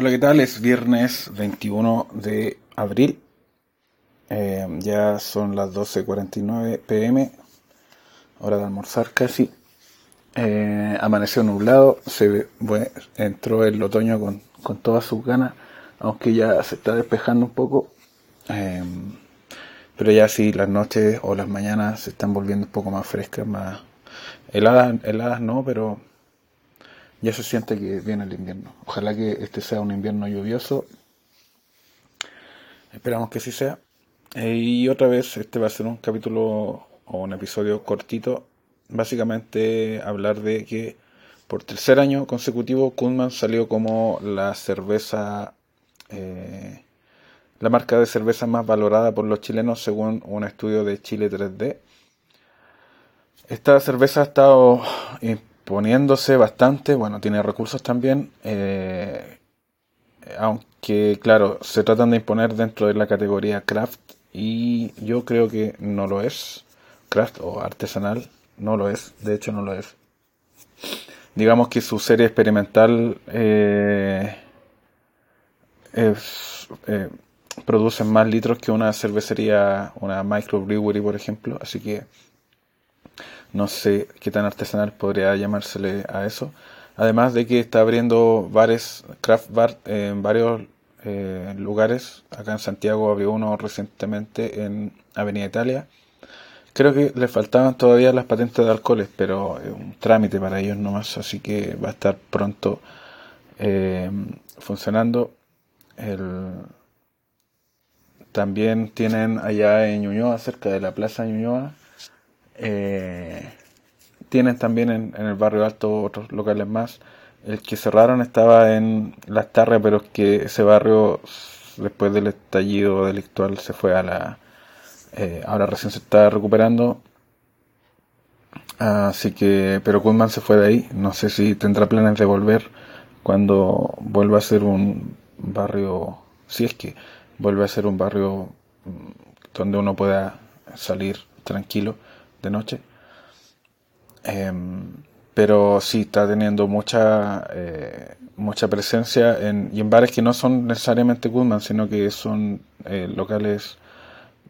Hola, ¿qué tal? Es viernes 21 de abril. Eh, ya son las 12.49 pm, hora de almorzar casi. Eh, amaneció nublado, se entró el otoño con, con todas sus ganas, aunque ya se está despejando un poco. Eh, pero ya sí, las noches o las mañanas se están volviendo un poco más frescas, más heladas, heladas no, pero ya se siente que viene el invierno. Ojalá que este sea un invierno lluvioso. Esperamos que sí sea. Eh, y otra vez, este va a ser un capítulo o un episodio cortito. Básicamente hablar de que por tercer año consecutivo Kunman salió como la cerveza, eh, la marca de cerveza más valorada por los chilenos según un estudio de Chile 3D. Esta cerveza ha estado poniéndose bastante, bueno, tiene recursos también, eh, aunque claro, se tratan de imponer dentro de la categoría craft y yo creo que no lo es, craft o artesanal, no lo es, de hecho no lo es. Digamos que su serie experimental eh, eh, produce más litros que una cervecería, una microbrewery por ejemplo, así que no sé qué tan artesanal podría llamársele a eso. Además de que está abriendo bares, craft bar en varios eh, lugares. Acá en Santiago abrió uno recientemente en Avenida Italia. Creo que le faltaban todavía las patentes de alcoholes, pero es un trámite para ellos nomás, así que va a estar pronto eh, funcionando. También tienen allá en Ñuñoa, cerca de la Plaza Ñuñoa, eh, tienen también en, el barrio alto otros locales más. El que cerraron estaba en Las Tarres, pero que ese barrio después del estallido delictual se fue a la... Eh, ahora recién se está recuperando. Así que, pero Kunman se fue de ahí. No sé si tendrá planes de volver cuando vuelva a ser un barrio, si es que vuelve a ser un barrio mm, donde uno pueda salir tranquilo de noche. Em, pero sí está teniendo mucha eh, mucha presencia en, y en bares que no son necesariamente Goodman, sino que son eh, locales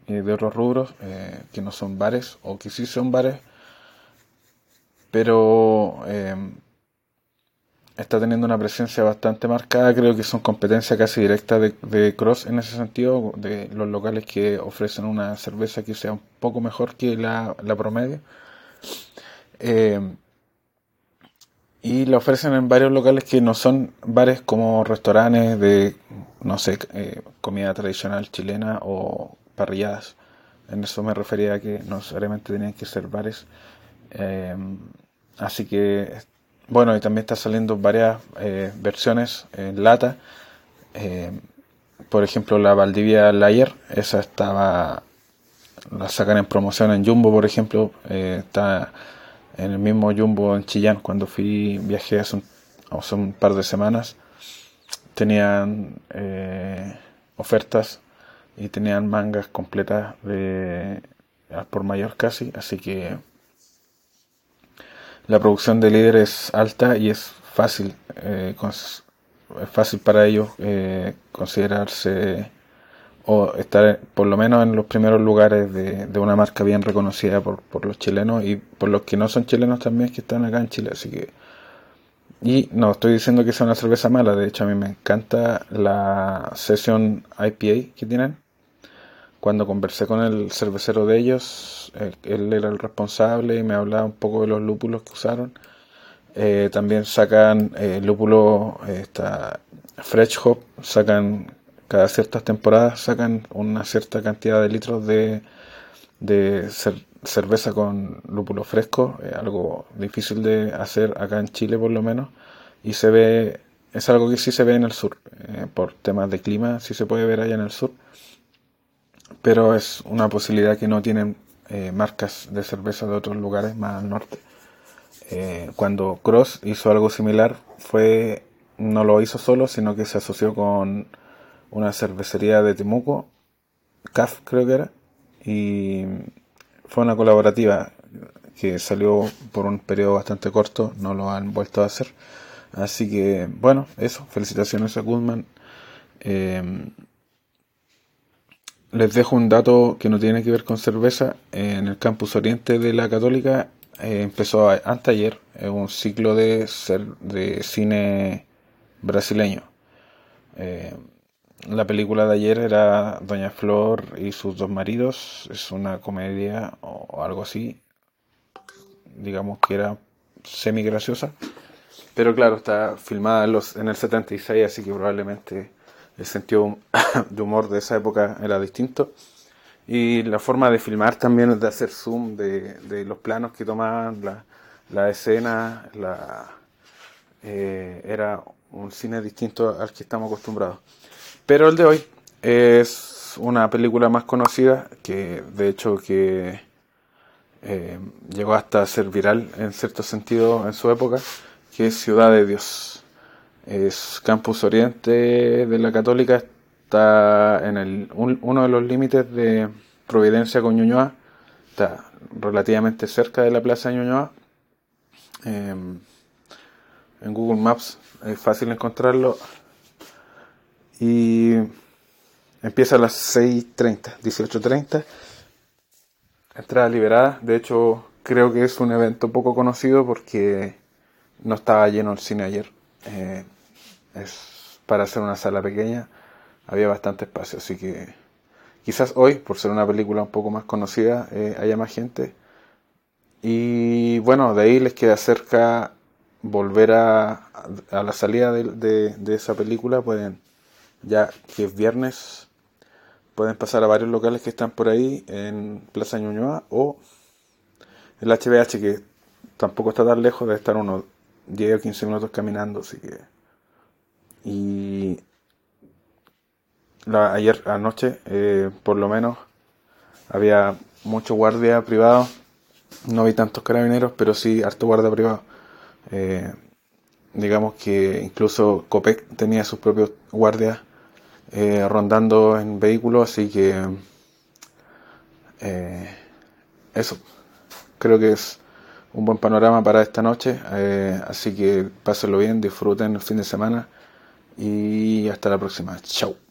eh, de otros rubros, que no son bares o que sí son bares, pero em, está teniendo una presencia bastante marcada, creo que son competencia casi directa de, de, Cross en ese sentido, de los locales que ofrecen una cerveza que sea un poco mejor que la, la promedio. Eh, y la ofrecen en varios locales que no son bares como restaurantes de, no sé, eh, comida tradicional chilena o parrilladas. En eso me refería a que no necesariamente tenían que ser bares. Eh, así que bueno, y también está saliendo varias eh, versiones en lata. Eh, por ejemplo, la Valdivia Layer, esa estaba, la sacan en promoción en Jumbo, por ejemplo. Eh, está en el mismo Jumbo en Chillán, cuando fui, viajé hace un, hace un par de semanas. Tenían ofertas y tenían mangas completas de por mayor casi, así que la producción de líder es alta y es fácil, eh, es fácil para ellos eh, considerarse o estar por lo menos en los primeros lugares de, una marca bien reconocida por, por, los chilenos y por los que no son chilenos también que están acá en Chile. Así que, y no estoy diciendo que sea una cerveza mala, de hecho a mí me encanta la sesión IPA que tienen cuando conversé con el cervecero de ellos, él, era el responsable y me hablaba un poco de los lúpulos que usaron. Eh, también sacan eh, lúpulo, esta Fresh Hop, sacan cada ciertas temporadas, sacan una cierta cantidad de litros de, de cerveza con lúpulo fresco, algo difícil de hacer acá en Chile por lo menos, y se ve, es algo que sí se ve en el sur, eh, por temas de clima, sí se puede ver allá en el sur pero es una posibilidad que no tienen eh, marcas de cerveza de otros lugares más al norte. Eh, cuando Cross hizo algo similar, fue no lo hizo solo, sino que se asoció con una cervecería de Temuco, CAF creo que era, y fue una colaborativa que salió por un periodo bastante corto, no lo han vuelto a hacer. Así que, bueno, eso. Felicitaciones a Goodman. Eh, les dejo un dato que no tiene que ver con cerveza. En el campus oriente de la Católica eh, empezó antes ayer un ciclo de, ser, de cine brasileño. Eh, la película de ayer era Doña Flor y sus dos maridos. Es una comedia o algo así. Digamos que era semi graciosa. Pero claro, está filmada en, los, en el 76, así que probablemente el sentido de humor de esa época era distinto. Y la forma de filmar también de hacer zoom de, los planos que tomaban, la, escena, eh, era un cine distinto al que estamos acostumbrados. Pero el de hoy es una película más conocida, que de hecho que eh, llegó hasta ser viral en cierto sentido en su época, que es Ciudad de Dios. Es Campus Oriente de la Católica, está en el, uno de los límites de Providencia con Ñuñoa, está relativamente cerca de la Plaza de Ñuñoa. Em, en Google Maps es fácil encontrarlo. Y empieza a las 6.30, 18.30. Entrada liberada. De hecho, creo que es un evento poco conocido porque no estaba lleno el cine ayer. Eh, es para hacer una sala pequeña, había bastante espacio, así que quizás hoy, por ser una película un poco más conocida, eh, haya más gente. Y bueno, de ahí les queda cerca volver a, a la salida de, de, esa película, pueden, ya que es viernes, pueden pasar a varios locales que están por ahí en Plaza Ñuñoa o el HBH que tampoco está tan lejos de estar unos 10 o 15 minutos caminando, así que y ayer anoche, eh, por lo menos, había mucho guardia privado. No vi tantos carabineros, pero sí harto guardia privado. Eh, digamos que incluso Copec tenía sus propios guardias eh, rondando en vehículos, así que eso creo que es un buen panorama para esta noche. así que pásenlo bien, disfruten el fin de semana y hasta la próxima. Chao.